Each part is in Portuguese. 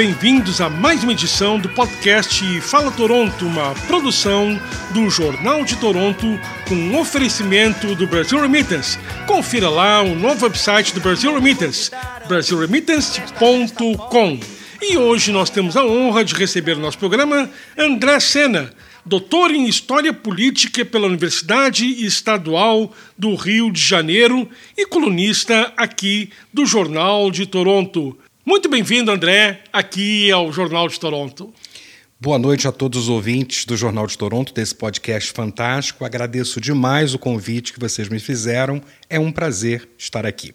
bem-vindos a mais uma edição do podcast Fala Toronto, uma produção do Jornal de Toronto com um oferecimento do Brasil Remittance. Confira lá o novo website do Brasil Remittance, brasilremittance.com. E hoje nós temos a honra de receber no nosso programa André Sena, doutor em História Política pela Universidade Estadual do Rio de Janeiro e colunista aqui do Jornal de Toronto. Muito bem-vindo, André, aqui ao Jornal de Toronto. Boa noite a todos os ouvintes do Jornal de Toronto, desse podcast fantástico. Agradeço demais o convite que vocês me fizeram. É um prazer estar aqui.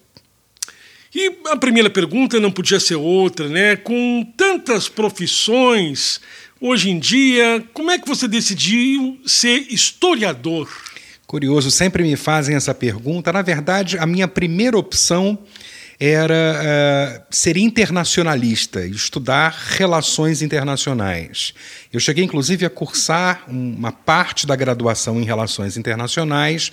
E a primeira pergunta não podia ser outra, né? Com tantas profissões hoje em dia, como é que você decidiu ser historiador? Curioso, sempre me fazem essa pergunta. Na verdade, a minha primeira opção era uh, ser internacionalista, estudar relações internacionais. Eu cheguei, inclusive, a cursar uma parte da graduação em relações internacionais.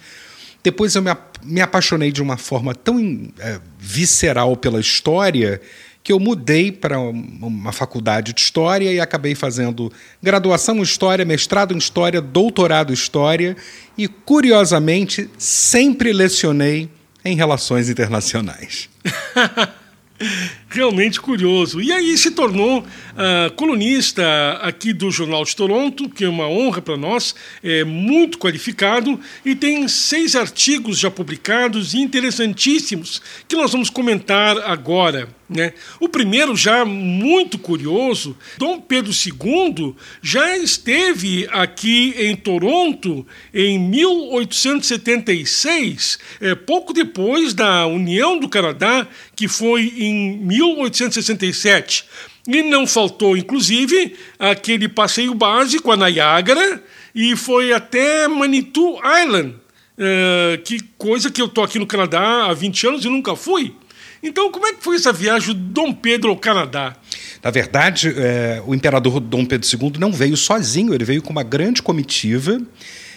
Depois eu me, me apaixonei de uma forma tão uh, visceral pela história que eu mudei para uma faculdade de História e acabei fazendo graduação em História, mestrado em História, doutorado em História e, curiosamente, sempre lecionei em relações internacionais. Realmente curioso. E aí se tornou uh, colunista aqui do Jornal de Toronto, que é uma honra para nós, é muito qualificado e tem seis artigos já publicados interessantíssimos que nós vamos comentar agora. Né? O primeiro, já muito curioso, Dom Pedro II já esteve aqui em Toronto em 1876, é, pouco depois da União do Canadá, que foi em 1867. E não faltou, inclusive, aquele passeio básico a Niagara e foi até Manitou Island, é, que coisa que eu estou aqui no Canadá há 20 anos e nunca fui. Então, como é que foi essa viagem do Dom Pedro ao Canadá? Na verdade, é, o imperador Dom Pedro II não veio sozinho, ele veio com uma grande comitiva.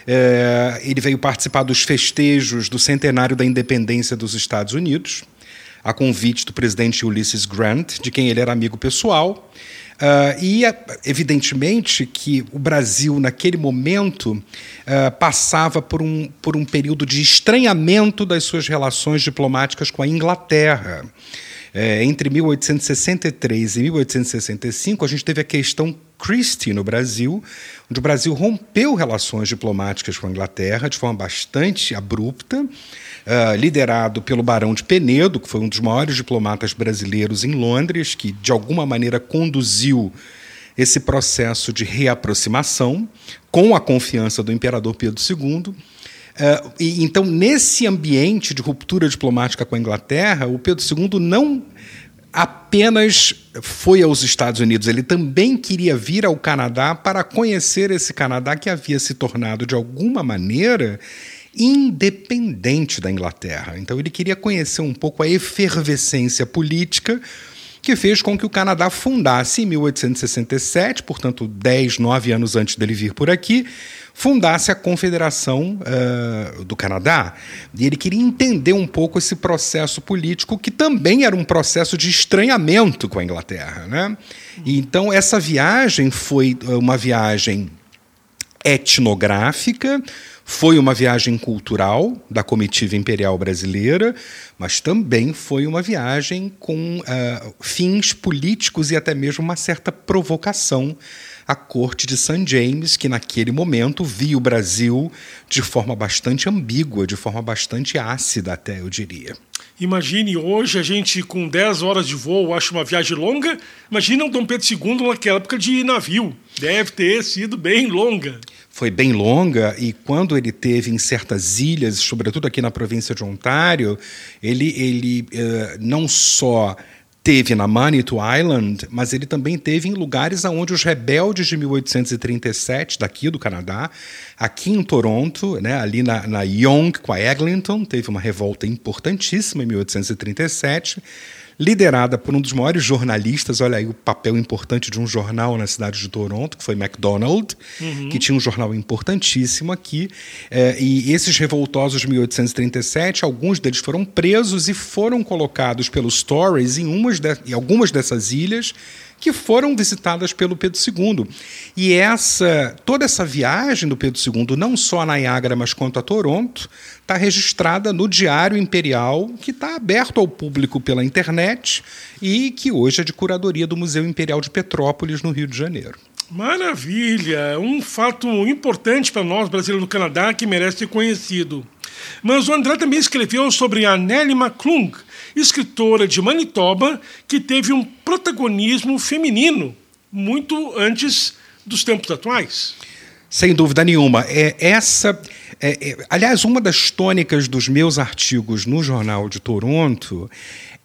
É, ele veio participar dos festejos do centenário da independência dos Estados Unidos, a convite do presidente Ulysses Grant, de quem ele era amigo pessoal. Uh, e, evidentemente, que o Brasil, naquele momento, uh, passava por um, por um período de estranhamento das suas relações diplomáticas com a Inglaterra. É, entre 1863 e 1865, a gente teve a questão Christie no Brasil, onde o Brasil rompeu relações diplomáticas com a Inglaterra de forma bastante abrupta uh, liderado pelo Barão de Penedo, que foi um dos maiores diplomatas brasileiros em Londres, que de alguma maneira conduziu esse processo de reaproximação com a confiança do imperador Pedro II. Uh, ah, e, então, nesse ambiente de ruptura diplomática com a Inglaterra, o Pedro II não apenas foi aos Estados Unidos, ele também queria vir ao Canadá para conhecer esse Canadá que havia se tornado, de alguma maneira, independente da Inglaterra. Então ele queria conhecer um pouco a efervescência política que fez com que o Canadá fundasse em 1867, portanto, 10, 9 anos antes dele vir por aqui, fundasse a Confederação uh, do Canadá. E ele queria entender um pouco esse processo político, que também era um processo de estranhamento com a Inglaterra. Né? E, então, essa viagem foi uma viagem etnográfica, foi uma viagem cultural da comitiva imperial brasileira, mas também foi uma viagem com uh, fins políticos e até mesmo uma certa provocação à corte de St. James, que naquele momento via o Brasil de forma bastante ambígua, de forma bastante ácida, até eu diria. Imagine hoje a gente com 10 horas de voo, acho uma viagem longa. Imagina um Dom Pedro II naquela época de navio. Deve ter sido bem longa foi bem longa e quando ele teve em certas ilhas, sobretudo aqui na província de Ontário, ele, ele uh, não só teve na Manitou Island, mas ele também teve em lugares onde os rebeldes de 1837, daqui do Canadá, aqui em Toronto, né, ali na, na Yonge com a Eglinton, teve uma revolta importantíssima em 1837, liderada por um dos maiores jornalistas, olha aí o papel importante de um jornal na cidade de Toronto, que foi MacDonald, uhum. que tinha um jornal importantíssimo aqui. É, e esses revoltosos de 1837, alguns deles foram presos e foram colocados pelos Tories em, umas de, em algumas dessas ilhas que foram visitadas pelo Pedro II. E essa toda essa viagem do Pedro II, não só a Niágara, mas quanto a Toronto, está registrada no Diário Imperial, que está aberto ao público pela internet e que hoje é de curadoria do Museu Imperial de Petrópolis, no Rio de Janeiro. Maravilha! Um fato importante para nós, brasileiros no Canadá, que merece ser conhecido. Mas o André também escreveu sobre a Nelly McClung, escritora de Manitoba, que teve um protagonismo feminino muito antes dos tempos atuais. Sem dúvida nenhuma. É essa. É, é, aliás, uma das tônicas dos meus artigos no Jornal de Toronto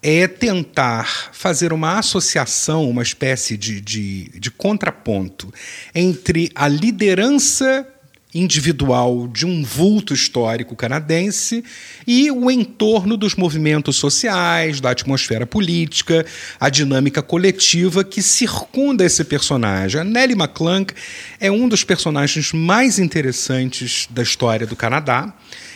é tentar fazer uma associação, uma espécie de, de, de contraponto entre a liderança individual de um vulto histórico canadense e o entorno dos movimentos sociais, da atmosfera política, a dinâmica coletiva que circunda esse personagem. A Nellie é um dos personagens mais interessantes da história do Canadá.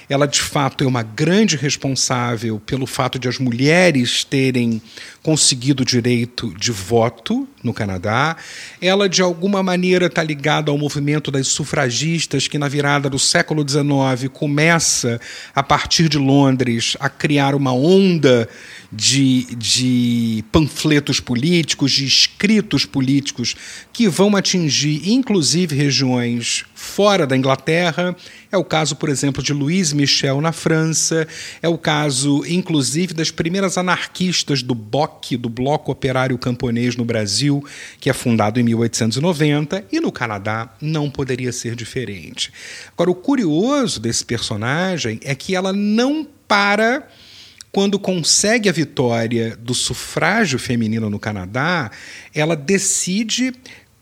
Ela, de fato, é uma grande responsável pelo fato de as mulheres terem conseguido o direito de voto no Canadá. Ela, de alguma maneira, está ligada ao movimento das sufragistas, que na virada do século XIX começa, a partir de Londres, a criar uma onda de, de panfletos políticos, de escritos políticos que vão atingir, inclusive, regiões fora da Inglaterra. É o caso, por exemplo, de Louise Michel na França, é o caso, inclusive, das primeiras anarquistas do BOC, do Bloco Operário Camponês no Brasil, que é fundado em 1890, e no Canadá não poderia ser diferente. Agora, o curioso desse personagem é que ela não para quando consegue a vitória do sufrágio feminino no Canadá, ela decide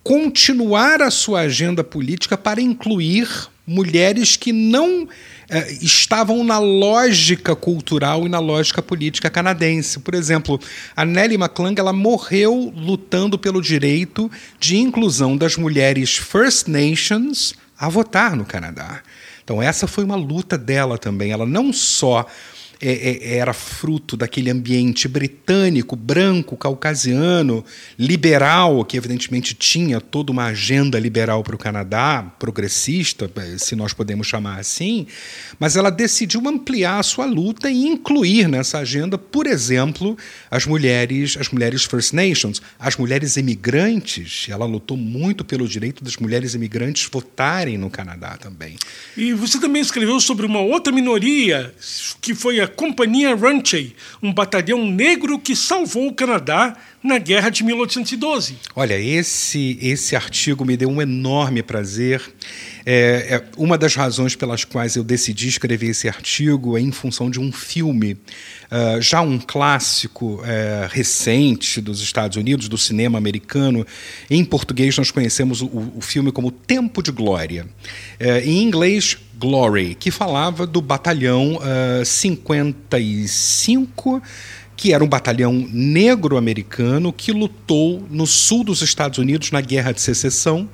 continuar a sua agenda política para incluir mulheres que não eh, estavam na lógica cultural e na lógica política canadense. Por exemplo, a Nellie McClung ela morreu lutando pelo direito de inclusão das mulheres First Nations a votar no Canadá. Então essa foi uma luta dela também. Ela não só é, é, era fruto daquele ambiente britânico, branco, caucasiano, liberal, que evidentemente tinha toda uma agenda liberal para o Canadá, progressista, se nós podemos chamar assim, mas ela decidiu ampliar a sua luta e incluir nessa agenda, por exemplo, as mulheres, as mulheres First Nations, as mulheres imigrantes. Ela lutou muito pelo direito das mulheres imigrantes votarem no Canadá também. E você também escreveu sobre uma outra minoria que foi a Companhia Ranchey, um batalhão negro que salvou o Canadá na Guerra de 1812. Olha, esse, esse artigo me deu um enorme prazer. É, é, uma das razões pelas quais eu decidi escrever esse artigo é em função de um filme, uh, já um clássico uh, recente dos Estados Unidos, do cinema americano. Em português, nós conhecemos o, o filme como Tempo de Glória. Uh, em inglês, Glory, que falava do batalhão 55 que era um batalhão negro-americano que lutou no sul dos Estados Unidos na Guerra de Secessão,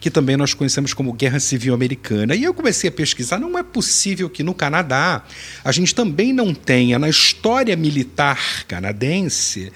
que também nós conhecemos como Guerra Civil Americana. E eu comecei a pesquisar, não é possível que no Canadá a gente também não tenha na história militar canadense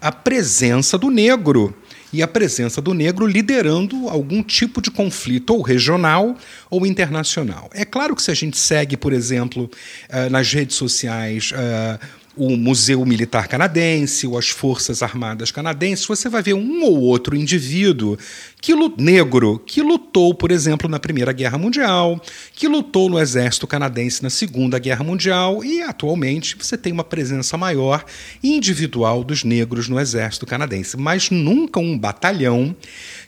a presença do negro e a presença do negro liderando algum tipo de conflito, ou regional ou internacional. É claro que se a gente segue, por exemplo, eh, nas redes sociais, eh, o Museu Militar Canadense ou as Forças Armadas Canadenses, você vai ver um ou outro indivíduo que, negro que lutou, por exemplo, na Primeira Guerra Mundial, que lutou no Exército Canadense na Segunda Guerra Mundial e, atualmente, você tem uma presença maior individual dos negros no Exército Canadense, mas nunca um batalhão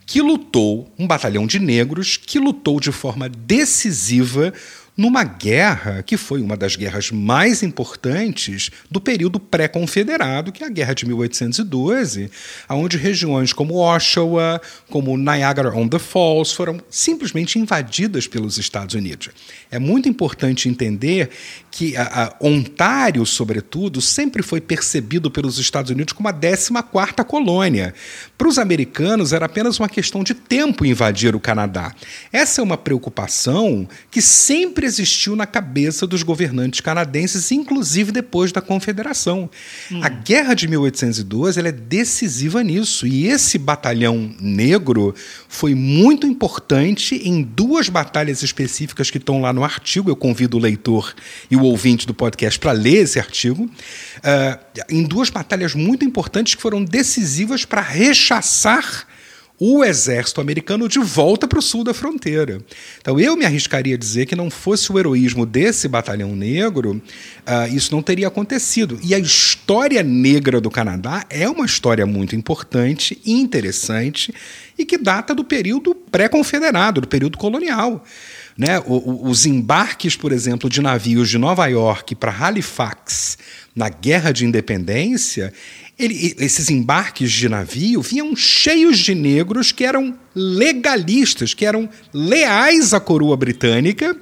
que lutou, um batalhão de negros que lutou de forma decisiva numa guerra que foi uma das guerras mais importantes do período pré-confederado, que é a Guerra de 1812, onde regiões como Oshawa, como Niagara-on-the-Falls foram simplesmente invadidas pelos Estados Unidos. É muito importante entender que a, a Ontário, sobretudo, sempre foi percebido pelos Estados Unidos como a 14ª colônia. Para os americanos era apenas uma questão de tempo invadir o Canadá. Essa é uma preocupação que sempre sempre existiu na cabeça dos governantes canadenses, inclusive depois da Confederação. Hum. A Guerra de 1812 ela é decisiva nisso, e esse batalhão negro foi muito importante em duas batalhas específicas que estão lá no artigo. Eu convido o leitor e o ouvinte do podcast para ler esse artigo. Uh, em duas batalhas muito importantes que foram decisivas para rechaçar o exército americano de volta para o sul da fronteira. Então, eu me arriscaria a dizer que não fosse o heroísmo desse batalhão negro, uh, isso não teria acontecido. E a história negra do Canadá é uma história muito importante e interessante e que data do período pré-confederado, do período colonial. Né? O, o, os embarques, por exemplo, de navios de Nova York para Halifax na Guerra de Independência, ele, esses embarques de navio vinham cheios de negros que eram legalistas, que eram leais à coroa britânica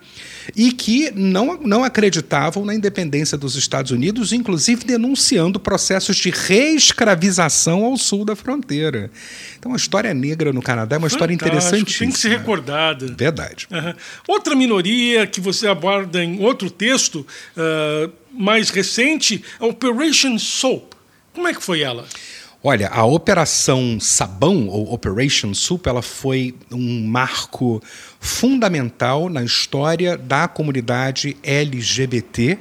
e que não, não acreditavam na independência dos Estados Unidos, inclusive denunciando processos de reescravização ao sul da fronteira. Então, a história negra no Canadá é uma história interessante. Tem que ser recordada. Verdade. Uhum. Outra minoria que você aborda em outro texto uh, mais recente, a Operation Soap. Como é que foi ela? Olha, a Operação Sabão, ou Operation Soup, ela foi um marco fundamental na história da comunidade LGBT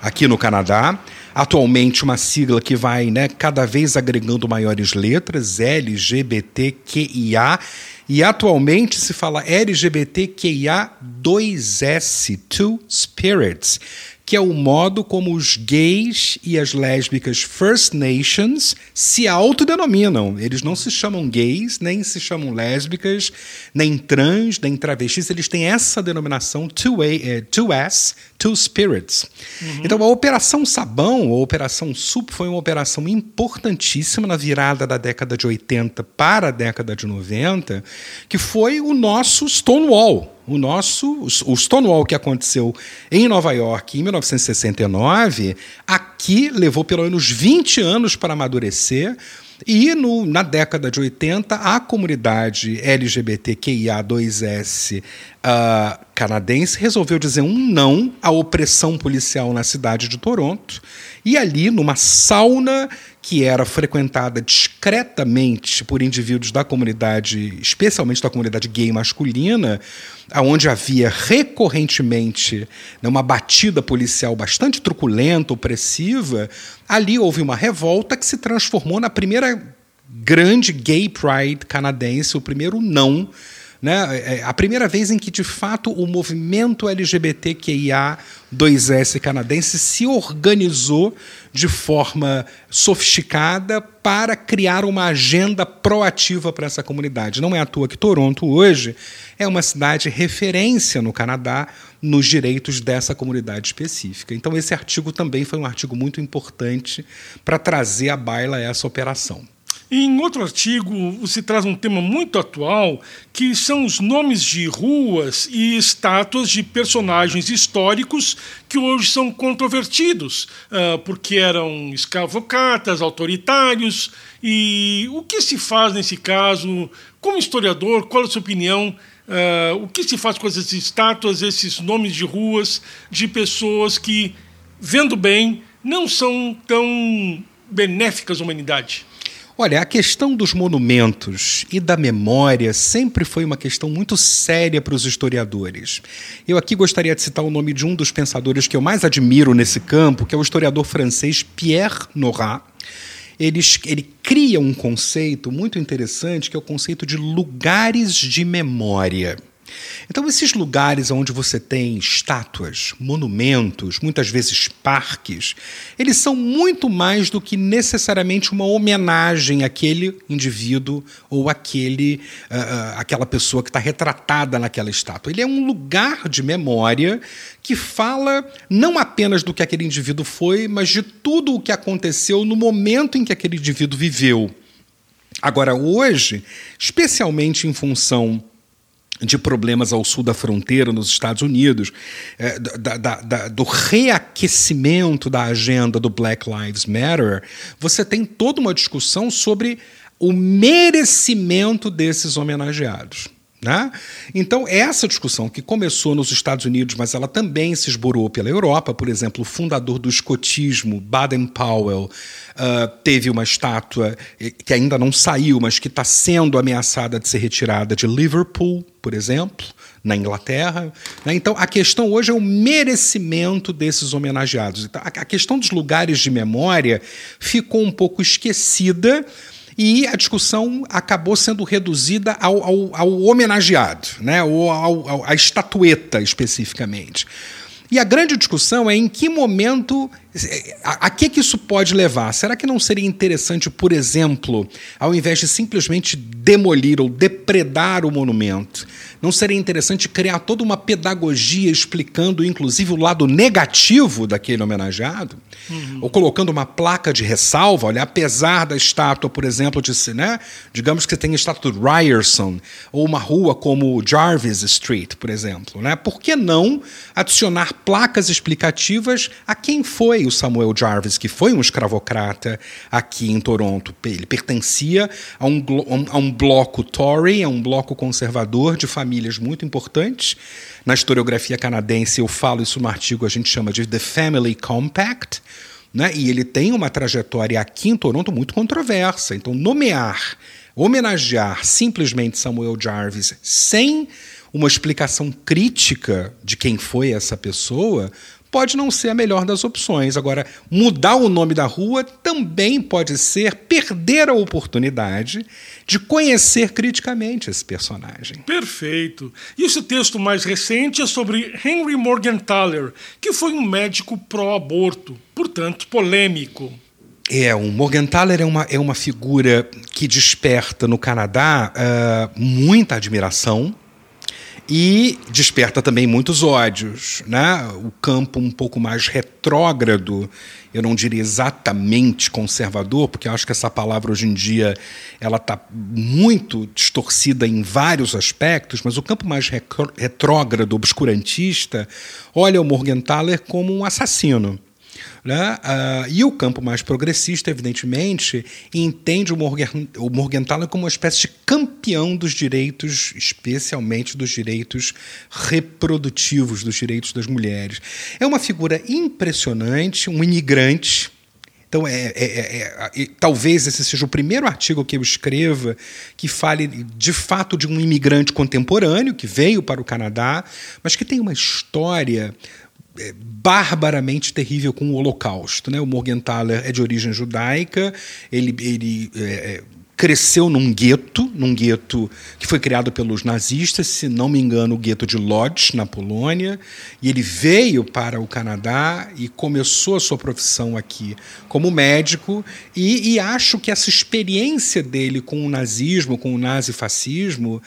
aqui no Canadá. Atualmente, uma sigla que vai né, cada vez agregando maiores letras, LGBTQIA. E atualmente se fala LGBTQIA2S, Two Spirits, que é o modo como os gays e as lésbicas First Nations se autodenominam. Eles não se chamam gays, nem se chamam lésbicas, nem trans, nem travestis. Eles têm essa denominação 2S, Two Spirits. Uhum. Então, a Operação Sabão, ou Operação SUP, foi uma operação importantíssima na virada da década de 80 para a década de 90, que foi o nosso Stonewall o nosso o Stonewall que aconteceu em Nova York em 1969, aqui levou pelo menos 20 anos para amadurecer. E no, na década de 80, a comunidade LGBTQIA2S uh, canadense resolveu dizer um não à opressão policial na cidade de Toronto. E ali, numa sauna que era frequentada discretamente por indivíduos da comunidade, especialmente da comunidade gay masculina, aonde havia recorrentemente né, uma batida policial bastante truculenta, opressiva, ali houve uma revolta que se transformou na primeira grande gay pride canadense, o primeiro não né? É, é a primeira vez em que, de fato, o movimento LGBTQIA2S canadense se organizou de forma sofisticada para criar uma agenda proativa para essa comunidade. Não é à toa que Toronto, hoje, é uma cidade referência no Canadá nos direitos dessa comunidade específica. Então, esse artigo também foi um artigo muito importante para trazer à baila essa operação. Em outro artigo, você traz um tema muito atual, que são os nomes de ruas e estátuas de personagens históricos que hoje são controvertidos, uh, porque eram escravocatas, autoritários. E o que se faz nesse caso? Como historiador, qual a sua opinião? Uh, o que se faz com essas estátuas, esses nomes de ruas, de pessoas que, vendo bem, não são tão benéficas à humanidade? Olha, a questão dos monumentos e da memória sempre foi uma questão muito séria para os historiadores. Eu aqui gostaria de citar o nome de um dos pensadores que eu mais admiro nesse campo, que é o historiador francês Pierre Nora. Ele, ele cria um conceito muito interessante, que é o conceito de lugares de memória. Então, esses lugares onde você tem estátuas, monumentos, muitas vezes parques, eles são muito mais do que necessariamente uma homenagem àquele indivíduo ou àquele, uh, àquela pessoa que está retratada naquela estátua. Ele é um lugar de memória que fala não apenas do que aquele indivíduo foi, mas de tudo o que aconteceu no momento em que aquele indivíduo viveu. Agora, hoje, especialmente em função de problemas ao sul da fronteira, nos Estados Unidos, é, da, da, da, do reaquecimento da agenda do Black Lives Matter, você tem toda uma discussão sobre o merecimento desses homenageados. Né? Então, essa discussão que começou nos Estados Unidos, mas ela também se esborou pela Europa, por exemplo, o fundador do escotismo, Baden-Powell, uh, teve uma estátua eh, que ainda não saiu, mas que está sendo ameaçada de ser retirada de Liverpool, por exemplo, na Inglaterra. Né? Então, a questão hoje é o merecimento desses homenageados. Então, a questão dos lugares de memória ficou um pouco esquecida e a discussão acabou sendo reduzida ao, ao, ao homenageado, né? ou ao, ao, à estatueta especificamente. E a grande discussão é em que momento a, a, que, que isso pode levar? Será que não seria interessante, por exemplo, ao invés de simplesmente demolir ou depredar o monumento, não seria interessante criar toda uma pedagogia explicando, inclusive, o lado negativo daquele homenageado? Uhum. Ou colocando uma placa de ressalva, olha, apesar da estátua, por exemplo, de né, digamos que você tem a estátua de Ryerson, ou uma rua como Jarvis Street, por exemplo, né? Por que não adicionar placas explicativas a quem foi o Samuel Jarvis, que foi um escravocrata aqui em Toronto. Ele pertencia a um, a um bloco Tory, a um bloco conservador de famílias muito importantes. Na historiografia canadense, eu falo isso no artigo, a gente chama de The Family Compact. Né? E ele tem uma trajetória aqui em Toronto muito controversa. Então, nomear, homenagear simplesmente Samuel Jarvis sem uma explicação crítica de quem foi essa pessoa pode não ser a melhor das opções. Agora, mudar o nome da rua também pode ser perder a oportunidade de conhecer criticamente esse personagem. Perfeito. E esse texto mais recente é sobre Henry Morgenthaler, que foi um médico pró-aborto, portanto polêmico. É, o Morgenthaler é uma, é uma figura que desperta no Canadá uh, muita admiração e desperta também muitos ódios. Né? O campo um pouco mais retrógrado, eu não diria exatamente conservador, porque acho que essa palavra hoje em dia ela está muito distorcida em vários aspectos, mas o campo mais retrógrado, obscurantista, olha o Morgenthaler como um assassino. Né? Uh, e o campo mais progressista, evidentemente, entende o, Morgan, o Morgenthaler como uma espécie de campeão dos direitos, especialmente dos direitos reprodutivos, dos direitos das mulheres. É uma figura impressionante, um imigrante. Então, é, é, é, é talvez esse seja o primeiro artigo que eu escreva que fale de fato de um imigrante contemporâneo que veio para o Canadá, mas que tem uma história é, barbaramente terrível com o Holocausto. Né? O Morgenthaler é de origem judaica, ele, ele é, é cresceu num gueto, num gueto que foi criado pelos nazistas, se não me engano, o gueto de Lodz, na Polônia, e ele veio para o Canadá e começou a sua profissão aqui como médico, e, e acho que essa experiência dele com o nazismo, com o nazifascismo,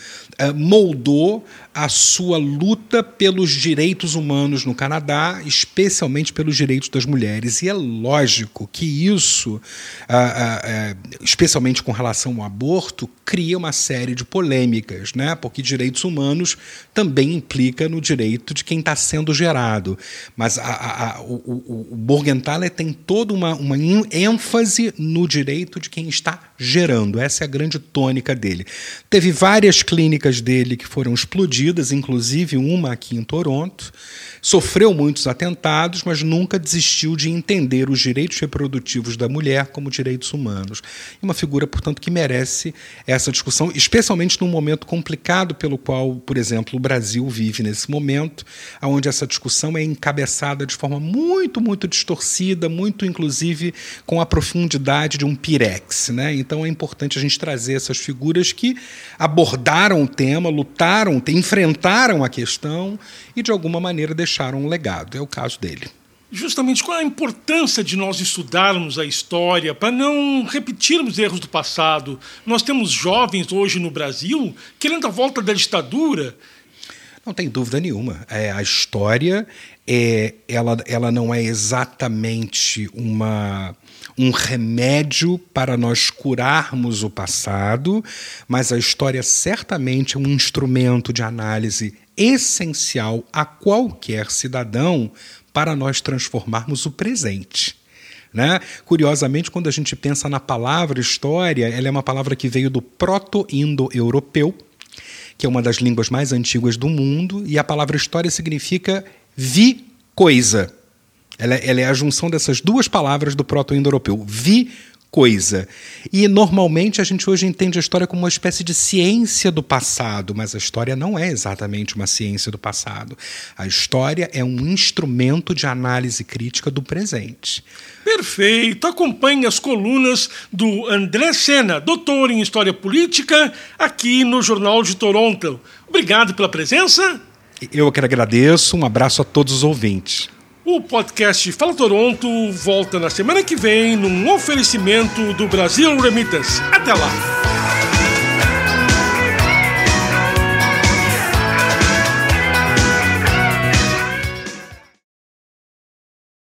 moldou a sua luta pelos direitos humanos no Canadá, especialmente pelos direitos das mulheres. E é lógico que isso, ah, ah, especialmente com relação ao aborto, cria uma série de polêmicas, né? porque direitos humanos também implica no direito de quem está sendo gerado. Mas a, a, o, o, o Morgenthaler tem toda uma, uma ênfase no direito de quem está gerando. Essa é a grande tônica dele. Teve várias clínicas dele que foram explodidas, inclusive uma aqui em Toronto. Sofreu muitos atentados, mas nunca desistiu de entender os direitos reprodutivos da mulher como direitos humanos. E uma figura, portanto, que merece essa discussão, especialmente num momento complicado pelo qual, por exemplo, o Brasil vive nesse momento, onde essa discussão é encabeçada de forma muito, muito distorcida, muito, inclusive, com a profundidade de um pirex. Né? Então é importante a gente trazer essas figuras que abordaram o tema, lutaram, enfrentaram a questão e, de alguma maneira, deixaram um legado. É o caso dele. Justamente qual é a importância de nós estudarmos a história para não repetirmos erros do passado? Nós temos jovens hoje no Brasil querendo a volta da ditadura. Não tem dúvida nenhuma. É, a história é, ela, ela não é exatamente uma um remédio para nós curarmos o passado, mas a história certamente é um instrumento de análise essencial a qualquer cidadão para nós transformarmos o presente. Né? Curiosamente, quando a gente pensa na palavra história, ela é uma palavra que veio do proto-indo-europeu, que é uma das línguas mais antigas do mundo, e a palavra história significa vi coisa. Ela, é, ela é a junção dessas duas palavras do proto-indo-europeu. Vi coisa. E normalmente a gente hoje entende a história como uma espécie de ciência do passado, mas a história não é exatamente uma ciência do passado. A história é um instrumento de análise crítica do presente. Perfeito. Acompanhe as colunas do André Sena, doutor em História Política, aqui no Jornal de Toronto. Obrigado pela presença. Eu que agradeço. Um abraço a todos os ouvintes. O podcast Fala Toronto volta na semana que vem num oferecimento do Brasil Remittance. Até lá!